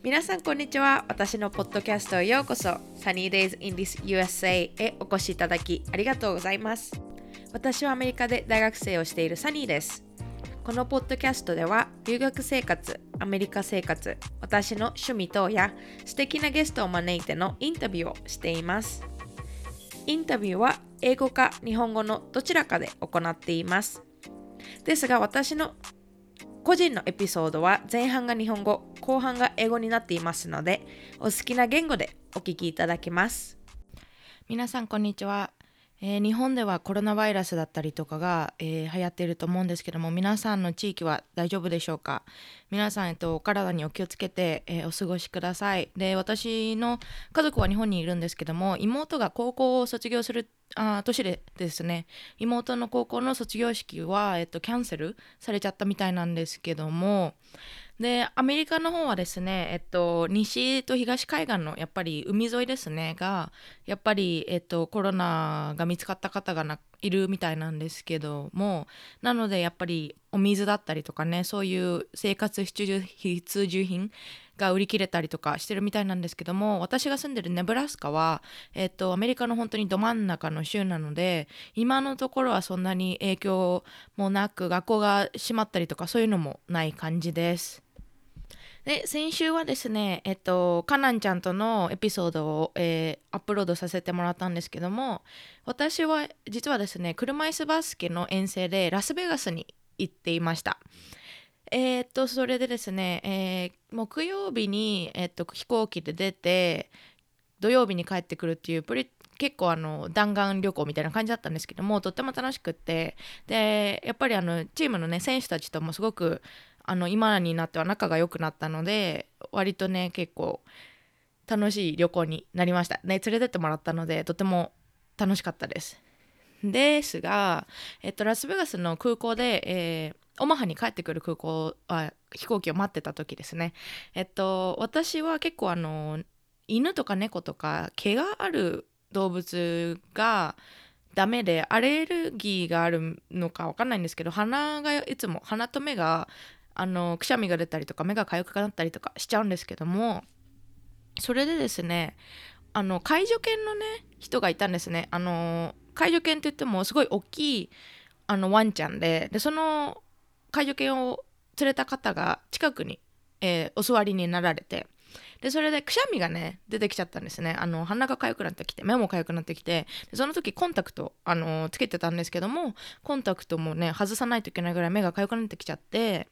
皆さんこんにちは。私のポッドキャストへようこそ。Sunny Days in this USA へお越しいただきありがとうございます。私はアメリカで大学生をしているサニーです。このポッドキャストでは留学生活、アメリカ生活、私の趣味等や素敵なゲストを招いてのインタビューをしています。インタビューは英語か日本語のどちらかで行っています。ですが私の個人のエピソードは前半が日本語、後半が英語になっていますので、お好きな言語でお聞きいただけます。皆さん、こんにちは。えー、日本ではコロナウイルスだったりとかが、えー、流行っていると思うんですけども皆さんの地域は大丈夫でしょうか？皆さん、えっと、お体にお気をつけて、えー、お過ごしください。で私の家族は日本にいるんですけども妹が高校を卒業するあ年でですね。妹の高校の卒業式は、えっと、キャンセルされちゃったみたいなんですけどもでアメリカの方はですね、えっと、西と東海岸のやっぱり海沿いですねがやっぱり、えっと、コロナが見つかった方がいるみたいなんですけどもなのでやっぱりお水だったりとかねそういう生活必需品が売り切れたりとかしてるみたいなんですけども私が住んでるネブラスカは、えっと、アメリカの本当にど真ん中の州なので今のところはそんなに影響もなく学校が閉まったりとかそういうのもない感じです。で先週はですねえっとかなんちゃんとのエピソードを、えー、アップロードさせてもらったんですけども私は実はですね車椅子バスケの遠征でラスベガスに行っていました。えー、っとそれでですね、えー、木曜日に、え、っと飛行機で出て土曜日に帰ってくるっていうプリ結構あの弾丸旅行みたいな感じだったんですけどもとっても楽しくってでやっぱりあのチームのね選手たちともすごくあの今になっては仲が良くなったので割とね結構楽しい旅行になりました。ね連れてってもらったのでとても楽しかったです。ですが、えっと、ラスベガスの空港で、えー、オマハに帰ってくる空港あ飛行機を待ってた時ですね。えっと私は結構あの犬とか猫とか毛がある動物がダメでアレルギーがあるのか分かんないんですけど鼻がいつも鼻と目があのくしゃみが出たりとか目が痒くなったりとかしちゃうんですけどもそれでですねあの介助犬のね人がいたんですね。あの介助犬って言ってもすごい大きいあのワンちゃんででその介助犬を連れた方が近くに、えー、お座りになられてでそれでくしゃみがね出てきちゃったんですね。あの鼻が痒くなってきて目も痒くなってきてその時コンタクトあのつけてたんですけどもコンタクトもね外さないといけないぐらい目が痒くなってきちゃって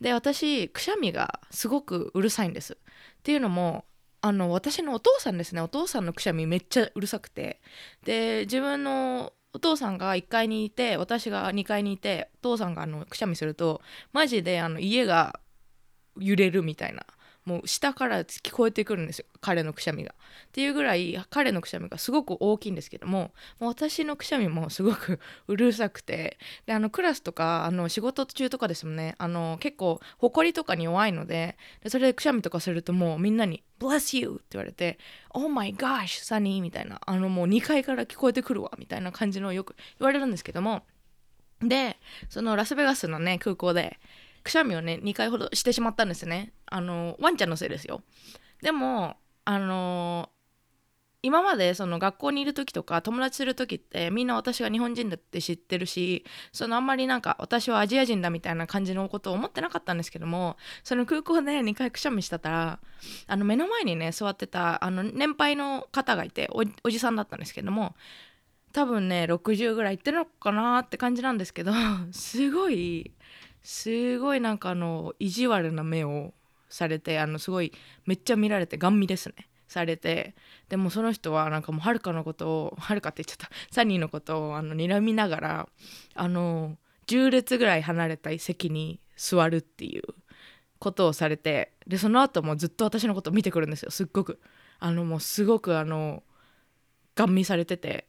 で私くしゃみがすごくうるさいんです。っていうのもあの私のお父さんですね。お父さんのくしゃみめっちゃうるさくて。で自分のお父さんが1階にいて私が2階にいてお父さんがあのくしゃみするとマジであの家が揺れるみたいな。もう下から聞こえてくるんですよ。彼のくしゃみが。っていうぐらい彼のくしゃみがすごく大きいんですけどももう私のくしゃみもすごくうるさくてであのクラスとかあの仕事中とかですもんね。あの結構ほこりとかに弱いのででそれでくしゃみとかするともうみんなに「Bless you」って言われて「Oh my gosh サニー」みたいな。あのもう2階から聞こえてくるわ。みたいな感じのよく言われるんですけども。でそのラスベガスのね空港でくしゃみをね2回ほどしてしまったんですね。あのワンちゃんのせいですよ。でもあの今までその学校にいる時とか友達する時ってみんな私が日本人だって知ってるしそのあんまりなんか私はアジア人だみたいな感じのことを思ってなかったんですけどもその空港で2回くしゃみしたたらあの目の前にね座ってたあの年配の方がいておじさんだったんですけども多分ね60ぐらいいってるのかなって感じなんですけどすごいすごいなんかあの意地悪な目をされてあのすごいめっちゃ見られてガン見ですね。されてでもその人はなんかもうはるかのことをはるかって言っちゃった。サニーのことをあの睨みながらあの10列ぐらい離れた席に座るっていうことをされてでその後もずっと私のことを見てくるんですよすっごく。あのもうすごくあのガン見されてて。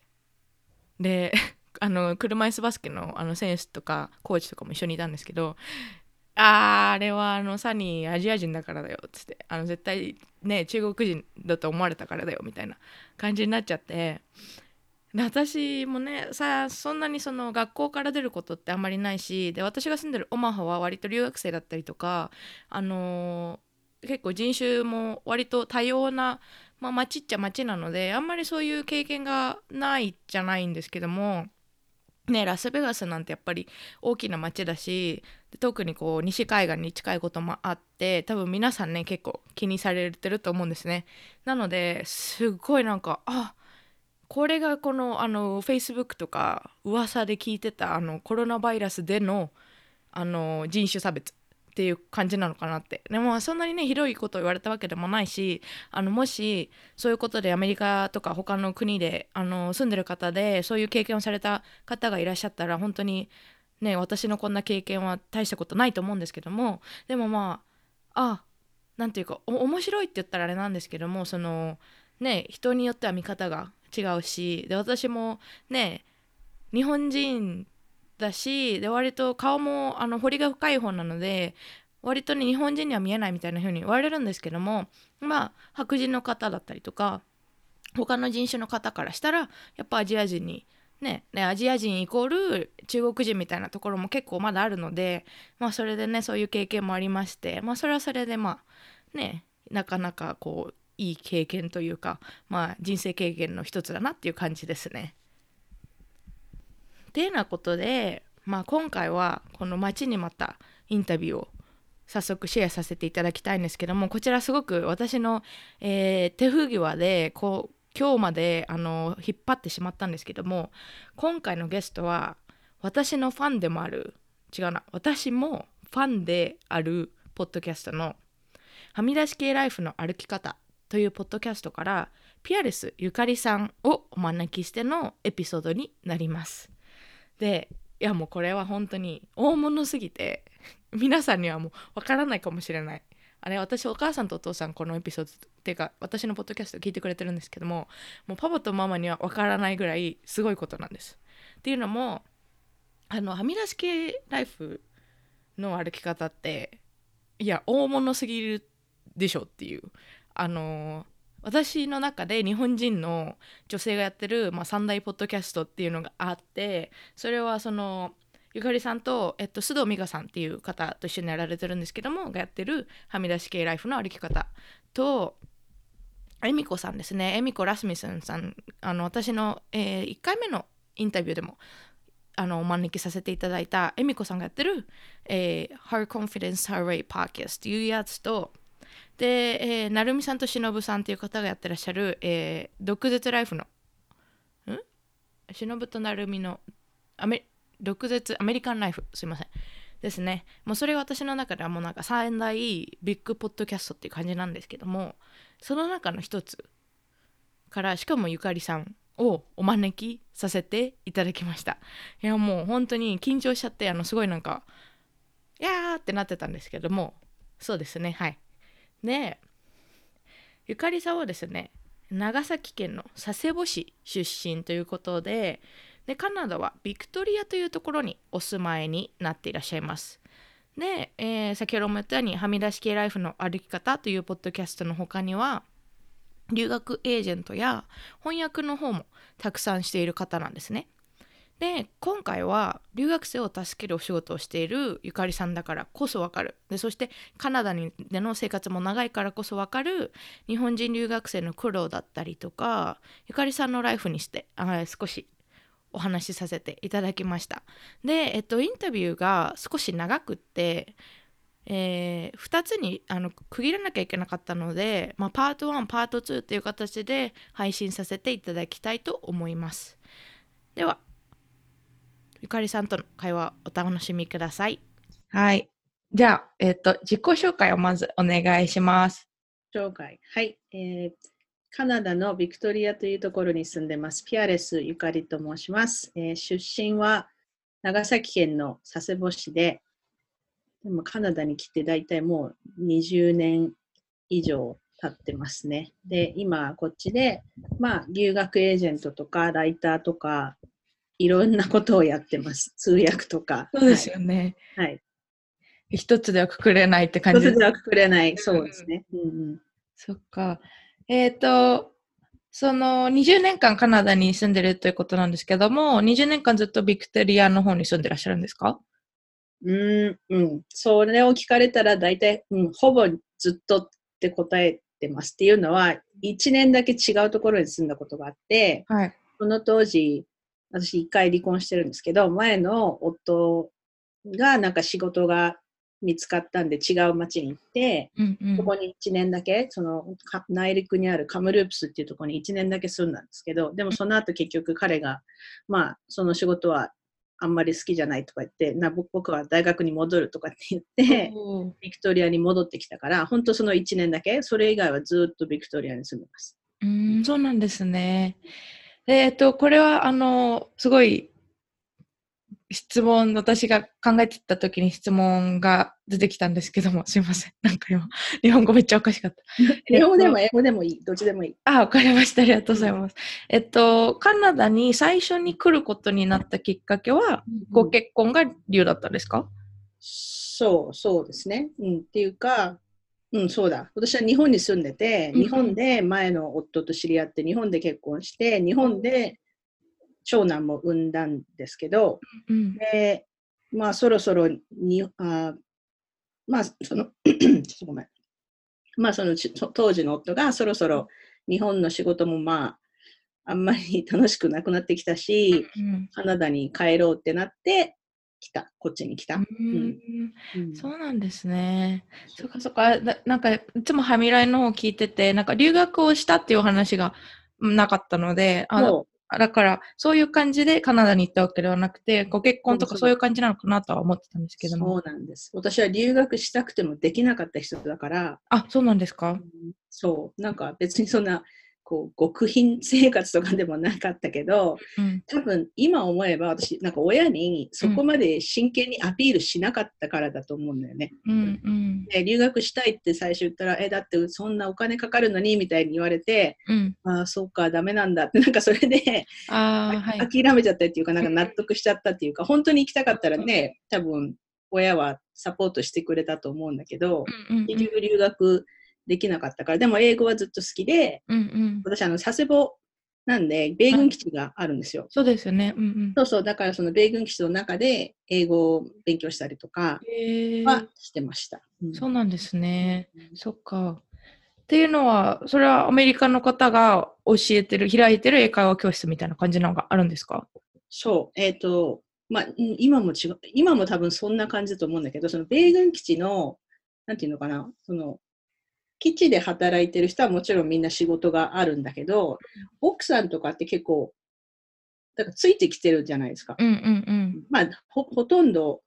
であの車椅子バスケのあの選手とかコーチとかも一緒にいたんですけどあーあれはあのサニーアジア人だからだよっつってあの絶対ね中国人だと思われたからだよみたいな感じになっちゃって私もねさそんなにその学校から出ることってあんまりないしで私が住んでるオマハは割と留学生だったりとかあの結構人種も割と多様な、まあ、町っちゃ町なのであんまりそういう経験がないじゃないんですけども。ね、ラスベガスなんてやっぱり大きな街だし特にこう西海岸に近いこともあって多分皆さんね結構気にされてると思うんですね。なのですごいなんかあこれがこのあの Facebook とか噂で聞いてたあのコロナバイラスでのあの人種差別。っていう感じなのかなって。でもそんなにねひどいことを言われたわけでもないしあのもしそういうことでアメリカとか他の国であの住んでる方でそういう経験をされた方がいらっしゃったら本当にね私のこんな経験は大したことないと思うんですけどもでもまああなんていうか面白いって言ったらあれなんですけどもそのね人によっては見方が違うしで私もね日本人だしで割と顔もあの彫りが深い方なので割とね日本人には見えないみたいな風に言われるんですけどもまあ白人の方だったりとか他の人種の方からしたらやっぱアジア人にね、ねアジア人イコール中国人みたいなところも結構まだあるのでまあそれでねそういう経験もありましてまあそれはそれでまあねなかなかこういい経験というかまあ人生経験の一つだなっていう感じですね。てなことで、まあ、今回はこの待ちにまたインタビューを早速シェアさせていただきたいんですけどもこちらすごく私の、えー、手不際でこう今日まであの引っ張ってしまったんですけども今回のゲストは私のファンでもある違うな私もファンであるポッドキャストの「はみ出し系ライフの歩き方」というポッドキャストからピアレスゆかりさんをお招きしてのエピソードになります。でいやもうこれは本当に大物すぎて 皆さんにはもうわからないかもしれない。あれ私お母さんとお父さんこのエピソードっていうか私のポッドキャスト聞いてくれてるんですけどももうパパとママにはわからないぐらいすごいことなんです。っていうのもあのはみ出し系ライフの歩き方っていや大物すぎるでしょっていう。あの私の中で日本人の女性がやってる、まあ、三大ポッドキャストっていうのがあってそれはそのゆかりさんと、えっと、須藤美香さんっていう方と一緒にやられてるんですけどもがやってるはみ出し系ライフの歩き方と恵美子さんですね。恵美子ラスミスンさん。あの私の、えー、1回目のインタビューでもあのお招きさせていただいた恵美子さんがやってる、えー、Her Confidence Her Way Podcast っていうやつとで、えー、成美さんと忍さんっていう方がやってらっしゃる、えー、毒舌ライフの、ん？忍と成美のアメ毒舌アメリカンライフ、すいません。ですね。もうそれが私の中ではもうなんか3大ビッグポッドキャストっていう感じなんですけども、その中の一つから、しかもゆかりさんをお招きさせていただきました。いやもう本当に緊張しちゃって、あのすごいなんか、いやーってなってたんですけども、そうですね、はい。でゆかりさんはですね長崎県の佐世保市出身ということででカナダはビクトリアというところにお住まいになっていらっしゃいます。で、えー、先ほども言ったようにはみ出し系ライフの歩き方というポッドキャストの他には留学エージェントや翻訳の方もたくさんしている方なんですね。で今回は留学生を助けるお仕事をしているゆかりさんだからこそ分かる。でそしてカナダにでの生活も長いからこそ分かる日本人留学生の苦労だったりとかゆかりさんのライフにしてあ少しお話しさせていただきました。で、えっと、インタビューが少し長くってえー、2つにあの区切らなきゃいけなかったので、まあ、パート1パート2という形で配信させていただきたいと思います。ではゆかりさんとの会話お楽しみください。はい。じゃあ、えっ、ー、と、自己紹介をまずお願いします。紹介。はい、えー。カナダのビクトリアというところに住んでます。ピアレスゆかりと申します。えー、出身は長崎県の佐世保市で、でもカナダに来て大体もう20年以上経ってますね。で、今こっちで、まあ、留学エージェントとかライターとかいろんなことをやってます。通訳とか。そうですよね。はい。一つではくくれないって感じ一つではくくれない。そうですね。うん、うん、そっか。えっ、ー、と、その20年間カナダに住んでるということなんですけども、20年間ずっとビクトリアの方に住んでらっしゃるんですか？うん、うん。それを聞かれたら大体、うん、ほぼずっとって答えてますっていうのは、1年だけ違うところに住んだことがあって、はい。その当時、私一回離婚してるんですけど、前の夫がなんか仕事が見つかったんで違う町に行って、うんうんここに1年だけ、そのか内陸にあるカムループスっていうところに1年だけ住んだんですけど、でもその後結局彼が、まあ、その仕事はあんまり好きじゃないとか言って、な僕僕は大学に戻るとかって言って、ビクトリアに戻ってきたから、本当その1年だけ、それ以外はずっとビクトリアに住んでます。うーん、そうなんですね。でえっと、これは、あの、すごい、質問、私が考えてた時に質問が出てきたんですけども、すいません。なんか今、日本語めっちゃおかしかった。日本語でも英語でもいい、どっちでもいい。あ、わかりました。ありがとうございます。えっと、カナダに最初に来ることになったきっかけは、ご結婚が理由だったんですか？そう、そうですね。うん、っていうか、うん、そうだ。私は日本に住んでて、うん日本で前の夫と知り合って、日本で結婚して、日本で長男も産んだんですけど、うん。で、まあ、そろそろに、あまあ、その、ちょっとごめん。まあ、そのち当時の夫がそろそろ日本の仕事もまあ、あんまり楽しくなくなってきたし、うんカナダに帰ろうってなって、来た。こっちに来た。うんうんそうなんですね。そっかそっか。ななんか、いつもハミライの方聞いてて、なんか留学をしたっていう話がうんなかったので、あもだから、そういう感じでカナダに行ったわけではなくて、ご結婚とかそういう感じなのかなとは思ってたんですけども。そうなんです。私は留学したくてもできなかった人だから、あ、そうなんですか？そう、なんか別にそんな、こう、極貧生活とかでもなかったけど、うん。多分今思えば私、なんか親にそこまで真剣にアピールしなかったからだと思うんだよね。うんうん。で留学したいって最初言ったら、え、だってそんなお金かかるのにみたいに言われて、うん。ああ、そうか、ダメなんだって、なんかそれで、はい。諦めちゃったっていうか、なんか納得しちゃったっていうか、本当に行きたかったらね、多分親はサポートしてくれたと思うんだけど、結局留学できなかったから、でも英語はずっと好きで、うんうん。私、あの、佐世保なんで、米軍基地があるんですよ。そうですよね。うんうん。そうそう、だからその米軍基地の中で英語を勉強したりとかへはーしてました。うんそうなんですね。そっか。っていうのは、それはアメリカの方が教えてる、開いてる英会話教室みたいな感じなのがあるんですか？そう、えっ、と、まあ、うん今も違う、今も多分そんな感じだと思うんだけど、その米軍基地の、なんていうのかな、その、基地で働いてる人はもちろんみんな仕事があるんだけど、奥さんとかって結構、だからついてきてるじゃないですか。うんうんまあ、ほほとんど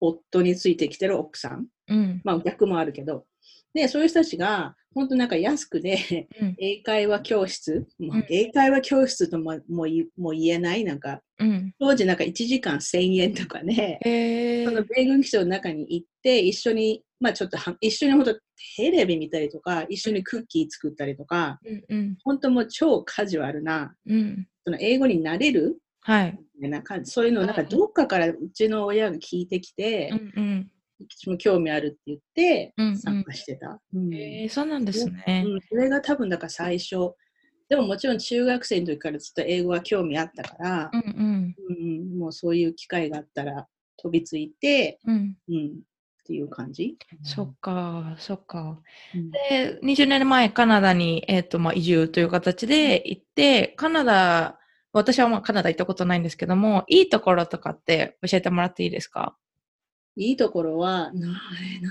夫についてきてる奥さん。うん。うん。まあ逆もあるけど。で、そういう人たちが、本当なんか安くで、うん英会話教室、もううん英会話教室とももう言えない、なんか、うん。当時なんか1時間1000円とかね、へそのー米軍基地の中に行って、一緒に、まあちょっとは、一緒に本当テレビ見たりとか、一緒にクッキー作ったりとか、うんうん本当もう超カジュアルな、うん。その英語になれる？はい。な感じ、そういうのをなんかどっかからうちの親が聞いてきて、うんうん。私も興味あるって言ってうんうん参加してた。うんへーそうなんですね。うん、それが多分だから最初。でももちろん中学生の時からずっと英語は興味あったからう、んうん。うんもうそういう機会があったら飛びついて、うん。うん、っていう感じ。そっか、そっか。うんで、20年前カナダに、えっとまあ、移住という形で行って、カナダ、私はまあカナダ行ったことないんですけども、いいところとかって教えてもらっていいですか？いいところは、な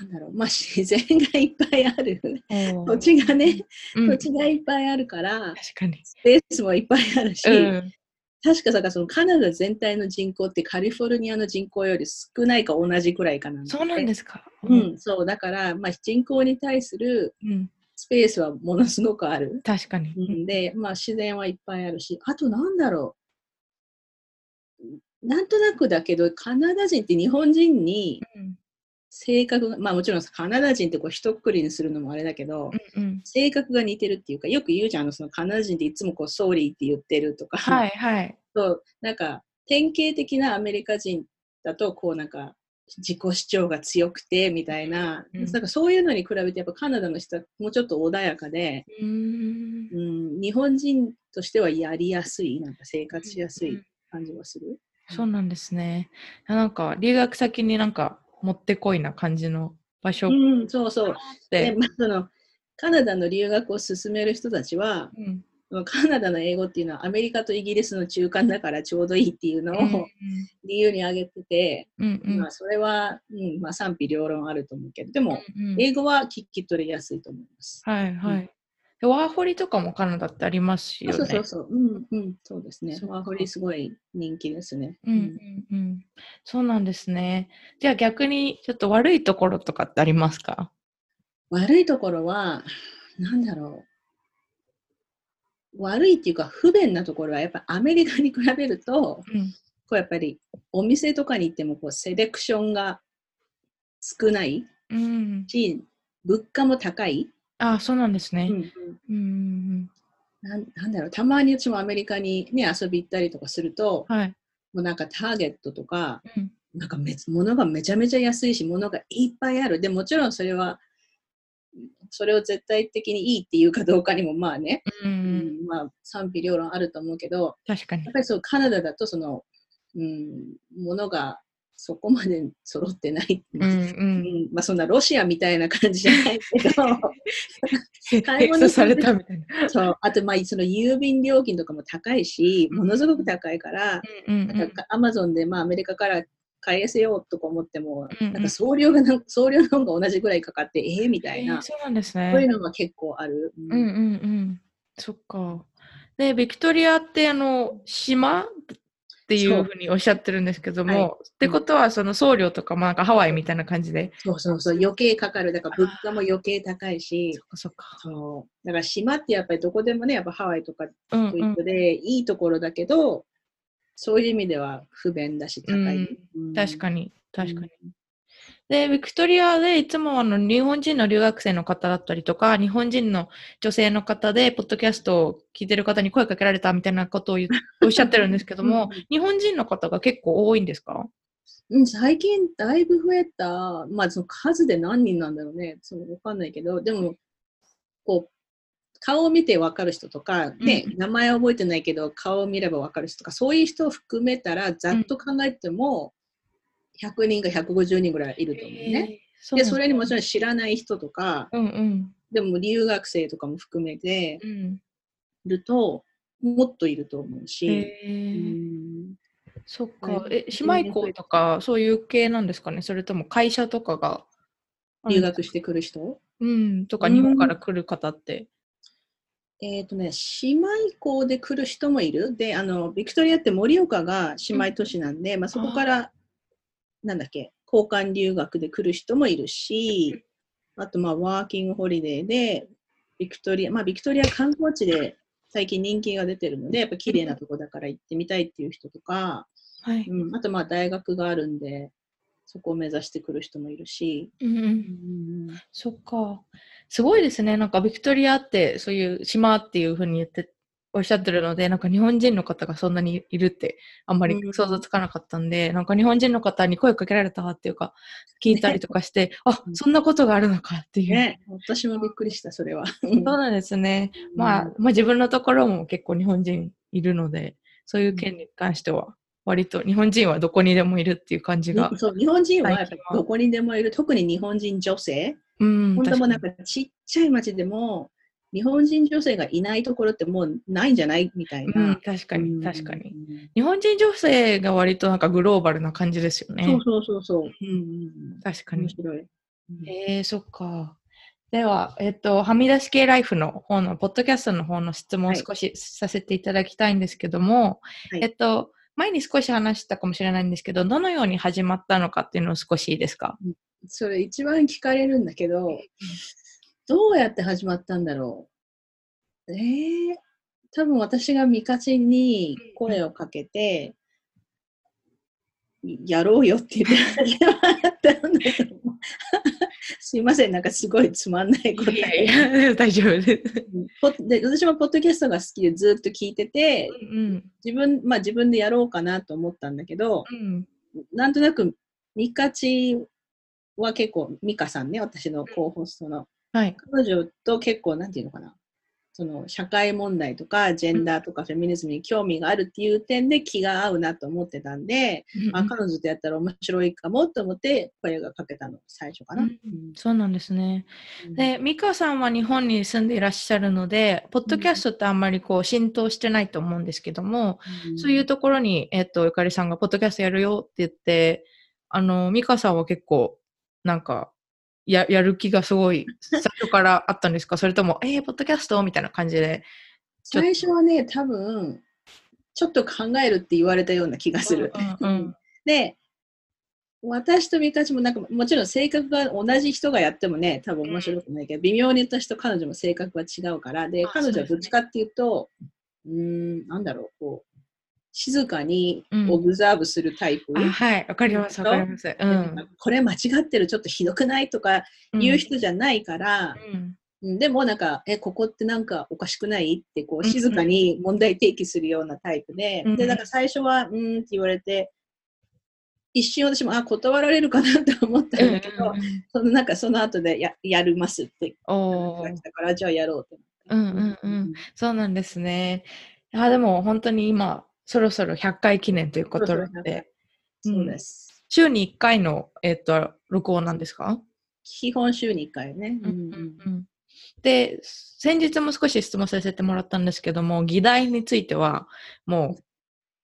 んだろう、まあ自然がいっぱいある。土土地がね、うん、土地がいっぱいあるから、確かに。スペースもいっぱいあるし、うん。確かさかそのカナダ全体の人口ってカリフォルニアの人口より少ないか同じくらいかなんそうなんですすか。うん、そう、だから、まあ、人口に対するうん。スペースはものすごくある。確かに。うん、で、まあ、自然はいっぱいあるし、あとなんだろう。なんとなくだけど、カナダ人って日本人にうん性格が、まあもちろんカナダ人ってこう一括りにするのもあれだけど、うんうん。性格が似てるっていうか、よく言うじゃん、あのそのカナダ人っていつもこう、ソーリーって言ってるとか、はいはい。そう、なんか、典型的なアメリカ人だと、こうなんか、自己主張が強くてみたいな、うんなんかそういうのに比べて、やっぱカナダの人はもうちょっと穏やかで、うーん。うん、日本人としてはやりやすい、なんか生活しやすい感じがする？そうなんですね。なんか、留学先になんか、もってこいな感じの場所っうん、そうそう。で、て。まあ、そのカナダの留学を進める人たちは、うんカナダの英語っていうのはアメリカとイギリスの中間だからちょうどいいっていうのうんを理由に挙げてて、うんうんまあ、それは、うんまあ、賛否両論あると思うけど、でも、うんうん英語は聞き取りやすいと思います。はいはい。でワーホリとかもカナダってありますよね。そうそうそう。うん、うん、そうですね。ワーホリすごい人気ですね。うんうんうん。そうなんですね。じゃあ逆にちょっと悪いところとかってありますか？悪いところは、なんだろう。悪いっていうか不便なところはやっぱアメリカに比べると、うん。こうやっぱりお店とかに行ってもこうセレクションが少ないうん。し、物価も高い。あそうなんですね。うんなんなんだろう、たまにうちもアメリカに、ね、遊び行ったりとかすると、うん。はい。もうなんかターゲットとか、うんなんかめ物がめちゃめちゃ安いし、物がいっぱいある。でもちろんそれは、それを絶対的にいいっていうかどうかにもまあね、ううんんまあ賛否両論あると思うけど、確かにやっ。ぱりそうカナダだとその、うん、物がそこまで揃ってない。うんう。うんんまあそんなロシアみたいな感じじゃないけど、買い物されたみたいな。そうあとまあその郵便料金とかも高いし、ものすごく高いから、うんうんなんかアマゾンでまあアメリカから買い寄せようとか思っても、うんうんなんか送料が送料の方が同じぐらいかかって、ええみたいな、えーそうなんですそういうね。のが結構ある。うんうんうん。そっか。で、ビクトリアってあの、島？っていうふうにおっしゃってるんですけども、はいってことはその送料とかもなんかハワイみたいな感じで。そうそうそう、余計かかる。だから物価も余計高いしそっ、かそっか。そうだから島ってやっぱりどこでもね、やっぱハワイとか。で、いいところだけど、そういう意味では不便だし高い。うん確かに、確かに。うんで、ビクトリアでいつもあの日本人の留学生の方だったりとか、日本人の女性の方で、ポッドキャストを聞いてる方に声かけられたみたいなことを おっしゃってるんですけどもうん、日本人の方が結構多いんですか？うん、最近だいぶ増えた、まあその数で何人なんだろうね、そのわかんないけど、でも、こう、顔を見てわかる人とか、ね、うん。名前は覚えてないけど、顔を見ればわかる人とか、そういう人を含めたら、ざっと考えても、100人か150人ぐらいいると思うね。えーで、それにもちん。ろん知らない人とか、うんうん。でも留学生とかも含めてうん。いると、もっといると思うし、そっかは。え、姉妹校とか、そういう系なんですかね？それとも会社とかが。留学してくる人？うん、とかうん日本から来る方って。えっ、とね、姉妹校で来る人もいる。で、あの、ビクトリアって盛岡が姉妹都市なんで、まあそこから、なんだっけ、交換留学で来る人もいるし、あと、まあ、ワーキングホリデーで、ビクトリア、まあ、ビクトリア観光地で最近人気が出てるので、やっぱ綺麗なとこだから行ってみたいっていう人とか、はい。うん、あと、まあ、大学があるんで、そこを目指してくる人もいるし、うんうんうんそっか。すごいですね。なんかビクトリアってそういう島っていうふうに言っておっしゃってるので、なんか日本人の方がそんなにいるってあんまりうん想像つかなかったんで、なんか日本人の方に声かけられたっていうか、聞いたりとかして、あ、そんなことがあるのかっていう。ね、私もびっくりした、それは。そうなんですね。まあ、まあ自分のところも結構日本人いるので、そういう件に関しては、割と日本人はどこにでもいるっていう感じがに。そう日本人はどこにでもいる、特に日本人女性、うん、本当もうなんかちっちゃい町でも、日本人女性がいないところってもうないんじゃない？みたいに。うん、な。確かに、確かに。うん日本人女性が割となんかグローバルな感じですよね。そうそうそうそう。うんうんうん確かに。面白い。うんえー、そっか。では、えっと、はみ出し系ライフの方の、ポッドキャストの方の質問をはい少しさせていただきたいんですけども、はいえっと、前に少し話したかもしれないんですけど、どのように始まったのかっていうのを少しいいですか？それ一番聞かれるんだけど、どうやって始まったんだろう。えー、多分私がミカチンに声をかけて、やろうよって言ってったんだと思う。すいません、なんかすごいつまんない答いやえ。いや、大丈夫です。ポで私もポッドキャストが好きでずっと聞いてて、うん。自分、まあ自分でやろうかなと思ったんだけど、うん。なんとなくミカチは結構、ミカさんね、私の候補ストの、はい。彼女と結構、なんていうのかな。その社会問題とかジェンダーとかフェミニズムに興味があるっていう点で気が合うなと思ってたんで、あ彼女とやったら面白いかもと思って声がかけたの最初かな。うんそうなんですね。で、美香さんは日本に住んでいらっしゃるので、ポッドキャストってあんまりこう浸透してないと思うんですけども、うんそういうところに、えっと、ゆかりさんがポッドキャストやるよって言って、あの、美香さんは結構、なんか、や、やる気がすごい、最初からあったんですか？それとも、えー、ポッドキャスト？みたいな感じで。最初はね、多分ちょっと考えるって言われたような気がする。うんうんうん。で、私とミカチもなんかもちろん性格が同じ人がやってもね、多分面白くないけど、微妙に私と彼女も性格は違うから、で、あ彼女はどっちかっていうと、うーん、なんだろう、こう、静かにうん。オブザーブするタイプ？あはい、わかります、わかります。うでん。これ間違ってる、ちょっとひどくない？とか言う人じゃないから、うん。うんでもなんか、え、ここってなんかおかしくない？ってこうんう静かに問題提起するようなタイプで、うんで、なんか最初は、うーんって言われて、一瞬私も、あ、断られるかなと思ったんだけど、うんうんうんそのなんかその後でややりますって言ったから、じゃあやろうって。うんうんうん。そうなんですね。あでも本当に今、そろそろ100回記念ということそうそう100回で、そうです。週に1回の、えっと録音なんですか、基本週に1回ね。うんうんうん。で、先日も少し質問させてもらったんですけども、議題については、もう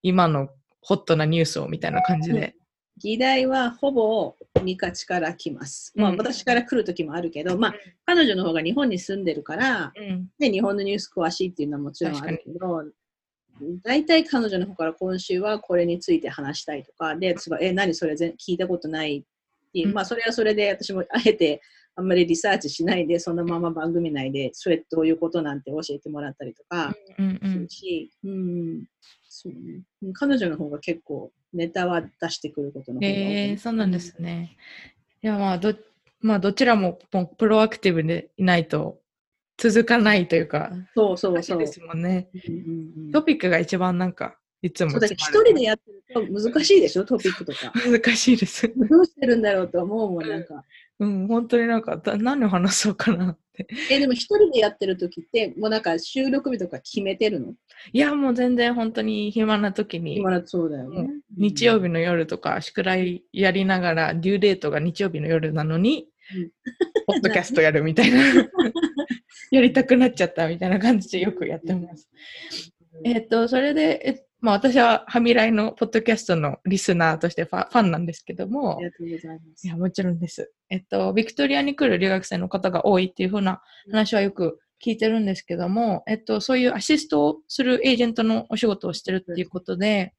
今のホットなニュースをみたいな感じで。議題はほぼミカチから来ます。まあうん私から来る時もあるけど、まあ彼女の方が日本に住んでるから、うん。で日本のニュース詳しいっていうのはもちろんあるけど、大体彼女の方から今週はこれについて話したいとか、で、すごいえ、何それ全聞いたことないっていう、うんまあそれはそれで私もあえてあんまりリサーチしないで、そのまま番組内でそれどういうことなんて教えてもらったりとかすうんうんるし、うん、そうね。彼女の方が結構ネタは出してくることの方が多い。えー、そうなんですね。いや、まあ、ど、まあ、どちらもプロアクティブでいないと続かないというか、そうそうそう。ですもんね。うんうんうんトピックが一番なんか、いつもそうだけど一人でやってると難しいでしょ、トピックとか。難しいです。どうしてるんだろうと思うもん、なんか。うん、本当になんか、だ何を話そうかなって。え、でも一人でやってる時って、もうなんか収録日とか決めてるの？いや、もう全然本当に暇な時に、今だとそうだよね。日曜日の夜とか、宿題やりながら、デューデートが日曜日の夜なのに、うんポッドキャストやるみたいな。やりたくなっちゃったみたいな感じでよくやってます。えっと、それで、えまあ私はハミライのポッドキャストのリスナーとしてファファンなんですけどもあり、がとうございますい。や、もちろんです。えっと、ビクトリアに来る留学生の方が多いっていう風な話はよく聞いてるんですけども、えっと、そういうアシストをするエージェントのお仕事をしてるっていうことで、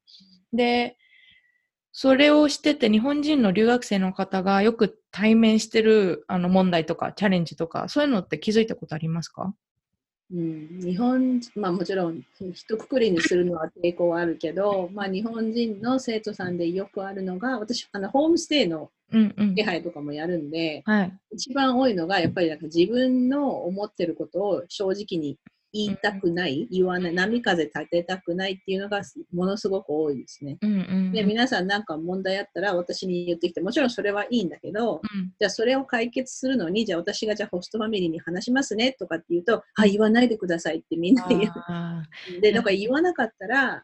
で、それをしてて日本人の留学生の方がよく対面してるあの問題とかチャレンジとか、そういうのって気づいたことありますか？うん、日本、まあもちろん、一括りにするのは抵抗はあるけど、まあ日本人の生徒さんでよくあるのが、私、あのホームステイのうんうん手。配とかもやるんで、はい。一番多いのが、やっぱりなんか自分の思ってることを正直に言いたくない、言わない、波風立てたくないっていうのがものすごく多いですね。うんうんうん。で、皆さんなんか問題あったら私に言ってきて、もちろんそれはいいんだけど、うんじゃあそれを解決するのに、じゃあ私がじゃあホストファミリーに話しますねとかって言うと、あ、言わないでくださいってみんな言あう。で、なんか言わなかったら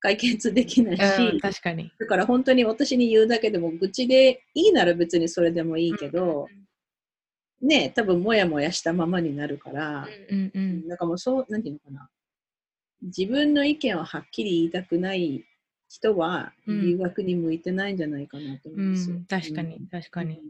解決できないし、ーうん、確かに。だから本当に私に言うだけでも愚痴でいいなら別にそれでもいいけど、ね、多分もやもやしたままになるから、うんうんうん。なんかもうそう、なんていうのかな。自分の意見をはっきり言いたくない人は、うん留学に向いてないんじゃないかなと思うんですよ。うん、確かに、確かに。うん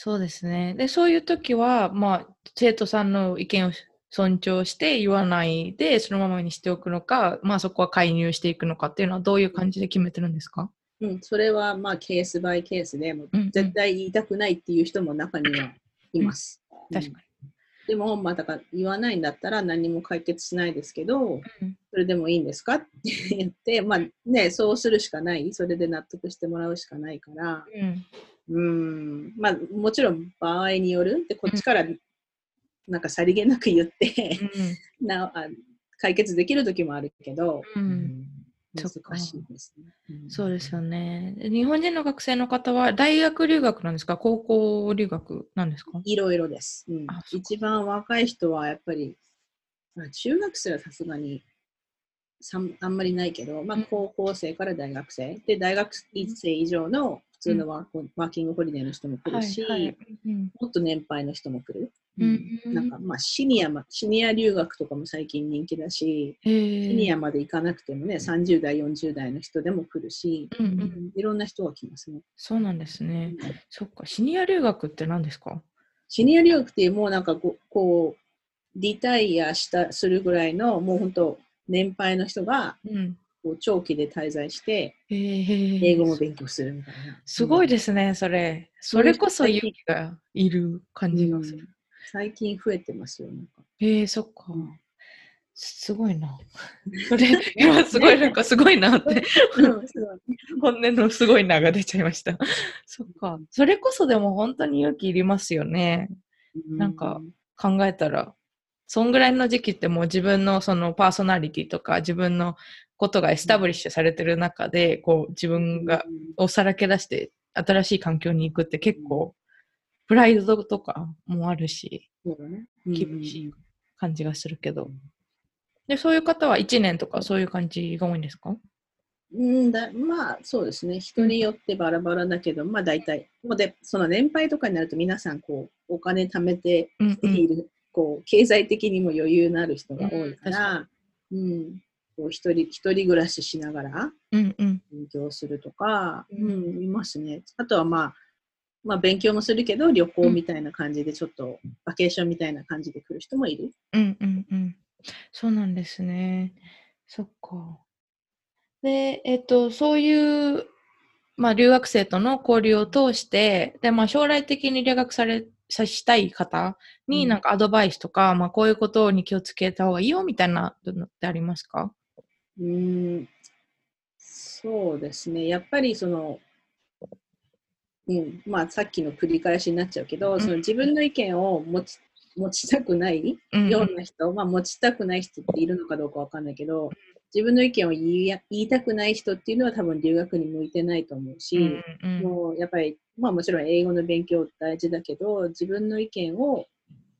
そうですね。で、そういう時は、まあ、生徒さんの意見を尊重して言わないで、そのままにしておくのか、まあそこは介入していくのかっていうのはどういう感じで決めてるんですか？うん、それはまあケースバイケースで、もううんうん絶対言いたくないっていう人も中にはいます。確かうんでも、まあ、だから言わないんだったら何も解決しないですけど、に。うん。それでもいいんですかって言って、まあね、そうするしかない、それで納得してもらうしかないから、うん。うん、まあもちろん場合による、でこっちからなんかさりげなく言って、なあ解決できる時もあるけど、うん難しいですね。うん。そうですよね。で日本人の学生の方は大学留学なんですか？高校留学なんですか？いろいろです、うん。一番若い人はやっぱりまあ中学生はさすがにさんあんまりないけど、まあうん、高校生から大学生、で大学生以上の普通のワー,、ワーキングホリデーの人も来るし、はいはい。うんもっと年配の人も来る。うんなんかまあシニアまシニア留学とかも最近人気だし、シニアまで行かなくてもね、30代、40代の人でも来るし、うんうん。いろんな人が来ますね。そうなんですね。そっか、シニア留学って何ですか？シニア留学っていうもうなんかこう、こうリタイアしたするぐらいのもう本当年配の人がうん。こう長期で滞在して英語も勉強するみたいな。すごいでですね、それ。それこそ勇気がいる感じがする。最近増えてますよ。なんかへえそっかうん。すごいな。それ、今すごい、なんかすごいなって、本音のすごいなが出ちゃいました。そっか。それこそでも本当に勇気いりますよね。なんか考えたら。そんぐらいの時期ってもう自分のそのパーソナリティとか自分のことがエスタブリッシュされてる中で、こう自分がをさらけ出して新しい環境に行くって結構プライドとかもあるし、厳しい感じがするけど。で、そういう方は1年とかそういう感じが多いんですか？うんだまあそうですね、人によってバラバラだけど、まあ大体、もうでその年配とかになると皆さんこうお金貯めてうんうん。いる、こう経済的にも余裕のある人が多いかうん。ら、うんこう一人一人暮らししながらうんうん勉強するとか、ううんん、いますね。あとはまあ、まあ勉強もするけど旅行みたいな感じでちょっとバケーションみたいな感じで来る人もいる。うんうんうん。そうなんですね。そっか。で、えっと、そういう、まあ、留学生との交流を通して、で、まあ、将来的に留学され、さしたい方にうんなんかアドバイスとか、まあ、こういうことに気をつけた方がいいよみたいなのってありますか？うーん。そうですね。やっぱりその、うん、まあさっきの繰り返しになっちゃうけど、うん。その自分の意見を持ち持ちたくないうん。ような人、まあ持ちたくない人っているのかどうかわかんないけど、自分の意見を言いや言いたくない人っていうのは多分留学に向いてないと思うし、うんうん。もうやっぱり、まあもちろん英語の勉強大事だけど、自分の意見を、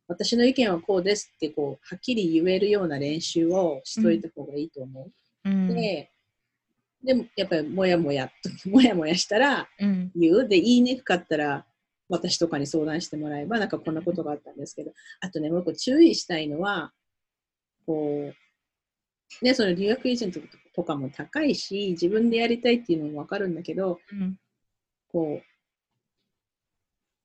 私の意見はこうですってこう、はっきり言えるような練習をしといた方がいいと思う。うんで、でもやっぱりもやもや、もやもやしたらうん言う。で、言いにくかったら私とかに相談してもらえば、なんかこんなことがあったんですけど、あとね、もう一個注意したいのは、こう、ね、その留学エージェントとかも高いし、自分でやりたいっていうのもわかるんだけど、うんこ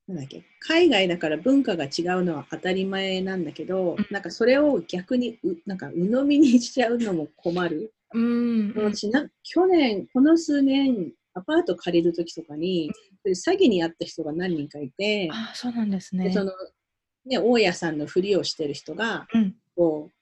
う、なんだっけ、海外だから文化が違うのは当たり前なんだけど、うんなんかそれを逆にう、なんか鵜呑みにしちゃうのも困る。うん。私な、去年、この数年、アパート借りるときとかに、詐欺にあった人が何人かいて、あそうなんですね。でその、ね、大家さんのふりをしてる人が、うん。こう、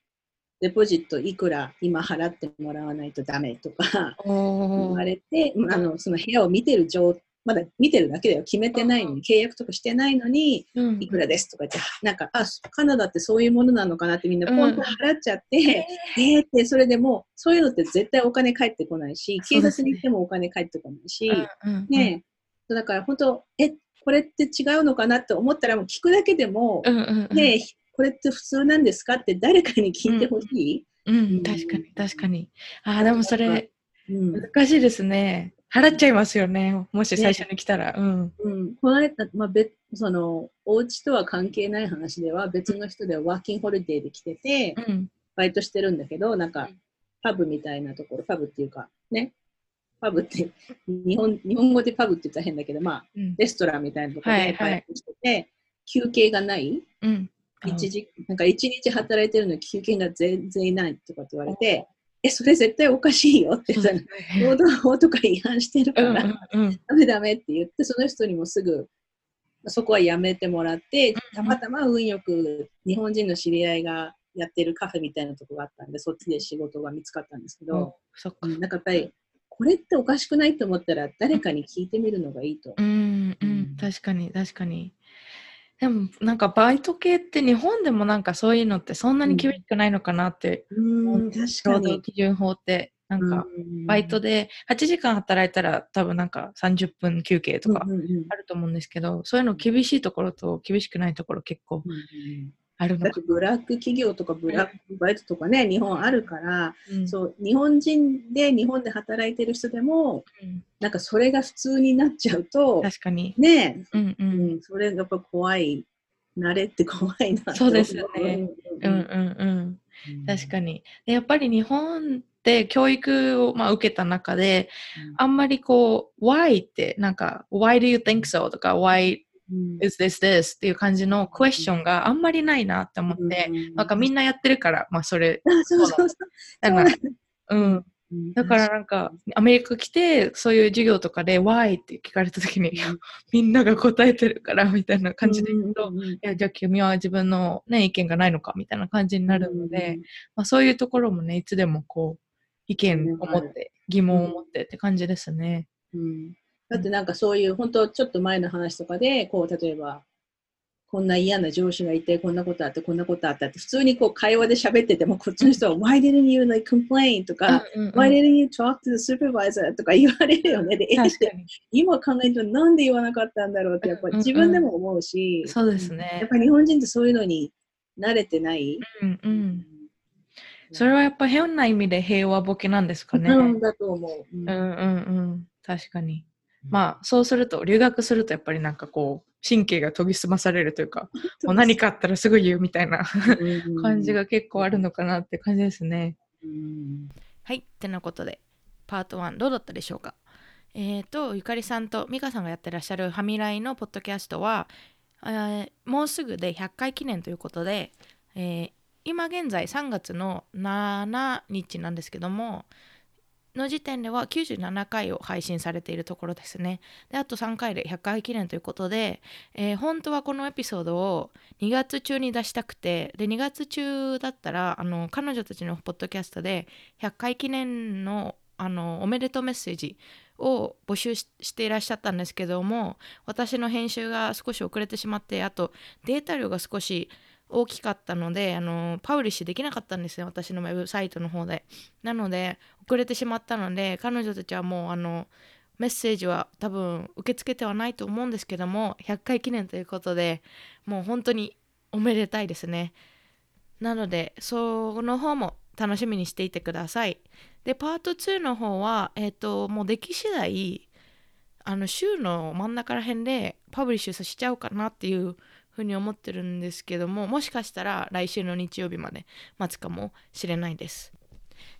デポジットいくら今払ってもらわないとダメとか言われて、あのその部屋を見てる状まだ見てるだけだよ。決めてないのに、契約とかしてないのに、うんいくらですとか言って、なんか、あ、カナダってそういうものなのかなってみんなポンポン払っちゃって、えーって、それでもう、そういうのって絶対お金返ってこないし、警察に行ってもお金返ってこないし、うんうんねえ、だから本当、え、これって違うのかなって思ったら、もう聞くだけでも、うんうんうんねえ、これって普通なんですかって誰かに聞いてほしい。うん、確かに、確かに。ああ、でもそれ、うん。難しいですね。払っちゃいますよね。もし最初に来たら。うん。うん、この間、まあ、別そのお家とは関係ない話では別の人でワーキングホリデーで来ててうん。バイトしてるんだけどなんかうんパブみたいなところパブっていうかねパブって日本日本語でパブって言ったら変だけどまあうん。レストランみたいなところはいはいでバイトしてて、休憩がないうん。一時なんか一日働いてるのに休憩が全然ないとかって言われてえそれ絶対おかしいよってさ労働法とか違反してるから。ダメダメって言って、その人にもすぐ、そこはやめてもらって、たまたま運よく日本人の知り合いがやってるカフェみたいなとこがあったんで、そっちで仕事が見つかったんですけど、そっか。うんなんかやっぱり、これっておかしくないと思ったら、誰かに聞いてみるのがいいと。うんううんん。確かに、確かに。でも、なんかバイト系って日本でもなんかそういうのってそんなに厳しくないのかなってうん、確か労働に。基準法って。なんか、バイトで8時間働いたら多分なんか30分休憩とかうんうんうん。あると思うんですけど、そういうの厳しいところと厳しくないところ結構うんうんあるの。ブラック企業とかブラックバイトとかね、日本あるから、うんそう日本人で日本で働いてる人でも、うんなんかそれが普通になっちゃうと、確かに。ねうんう。うんん、それがやっぱ怖い、慣れって怖いなそうですよねうんうんうん確かに。でやっぱり日本って教育を、まあ、受けた中で、あんまりこう、why って、なんか、why do you think so? とか、why うん is this this? っていう感じのクエスチョンがあんまりないなって思って、うん。なんかみんなやってるから、まあそれ、あそうそう。そう。だ。から、うん。うん。だからなんか、アメリカ来て、そういう授業とかで why って聞かれた時に、みんなが答えてるから、みたいな感じで言うと、いや、じゃあ君は自分のね、意見がないのかみたいな感じになるので、まあそういうところもね、いつでもこう、意見を持って、疑問を持ってって感じですね。うんだってなんかそういう本当ちょっと前の話とかでこう例えばこんな嫌な上司がいてこんなことあってこんなことあったって普通にこう会話で喋っててもこっちの人は Why didn't you like complain? とか、うんうんうん Why didn't you talk to the supervisor? とか言われるよね。で。今考えるとなんで言わなかったんだろうってやっぱり自分でも思うし、そうですやねっ。ぱり日本人ってそういうのに慣れてない。うんうん。それはやっぱ変な意味で平和ボケなんですかね。うんだと思う。うんうんうんうん。確かに。まあ、そうすると、留学するとやっぱりなんかこう、神経が研ぎ澄まされるというか、もう何かあったらすぐ言うみたいなうん。感じが結構あるのかなって感じですね。うん。はい、ってなことで、パート1どうだったでしょうか？えっ、と、ゆかりさんと美香さんがやってらっしゃるハミライのポッドキャストは、えーもうすぐで100回記念ということで、えー今現在3月の7日なんですけども、の時点では97回を配信されているところですね。で、あと3回で100回記念ということで、えー本当はこのエピソードを2月中に出したくて、で、2月中だったら、あの、彼女たちのポッドキャストで100回記念の、あの、おめでとうメッセージを募集ししていらっしゃったんですけども、私の編集が少し遅れてしまって、あとデータ量が少し大きかったのであのパブリッシュできなかったんですよ私のウェブサイトの方で。なので遅れてしまったので彼女たちはもうあのメッセージは多分受け付けてはないと思うんですけども100回記念ということでもう本当におめでたいですね。なのでその方も楽しみにしていてください。でパート2の方はえっ、ともうでき次第あの週の真ん中ら辺でパブリッシュしちゃおうかなっていうふうに思ってるんですけどももしかしたら来週の日曜日まで待つかもしれないです。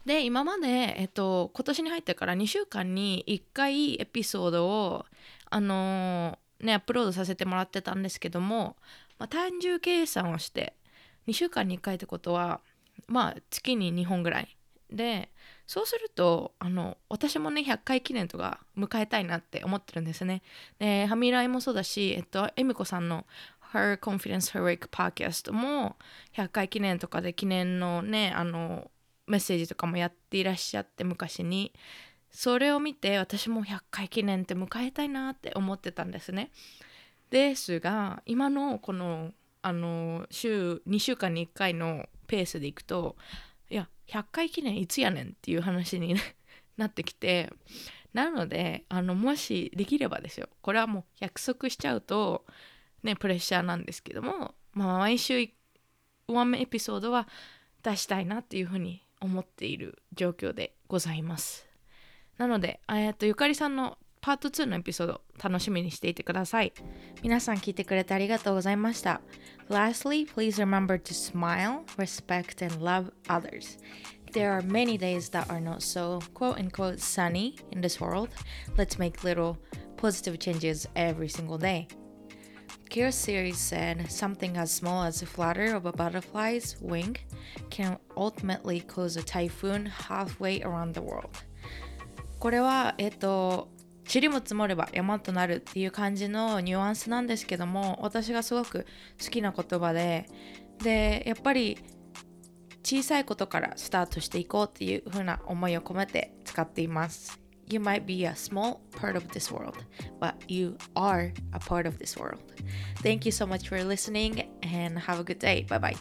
で今まで、えっと、今年に入ってから2週間に1回エピソードをあのーねアップロードさせてもらってたんですけども、まあ、単純計算をして2週間に1回ってことはまあ月に2本ぐらいでそうするとあの私もね100回記念とか迎えたいなって思ってるんですね。でハミライもそうだし、えっと、エミコさんの Her Confidence Heroic Podcast も100回記念とかで記念のねあのメッセージとかもやっていらっしゃって昔に。それを見て私も100回記念って迎えたいなって思ってたんですね。ですが今のこのあの週2週間に1回のペースでいくといや100回記念いつやねんっていう話に なってきて。なのであのもしできればですよ。これはもう約束しちゃうとねプレッシャーなんですけども、まあ、毎週ワンエピソードは出したいなっていうふうに思っている状況でございますなのでえっとゆかりさんのパート2のエピソード楽しみにしていてください皆さん聞いてくれてありがとうございました Lastly, please remember to smile, respect, and love others. There are many days that are not so quote unquote sunny in this world. Let's make little positive changes every single day. Kira series said something as small as a flutter of a butterfly's wing can ultimately cause a typhoon halfway around the world. これは、えっと、塵も積もれば山となるっていう感じのニュアンスなんですけども私がすごく好きな言葉ででやっぱり小さいことからスタートしていこうっていう風な思いを込めて使っています You might be a small part of this world, but you are a part of this world. Thank you so much for listening and have a good day. Bye bye.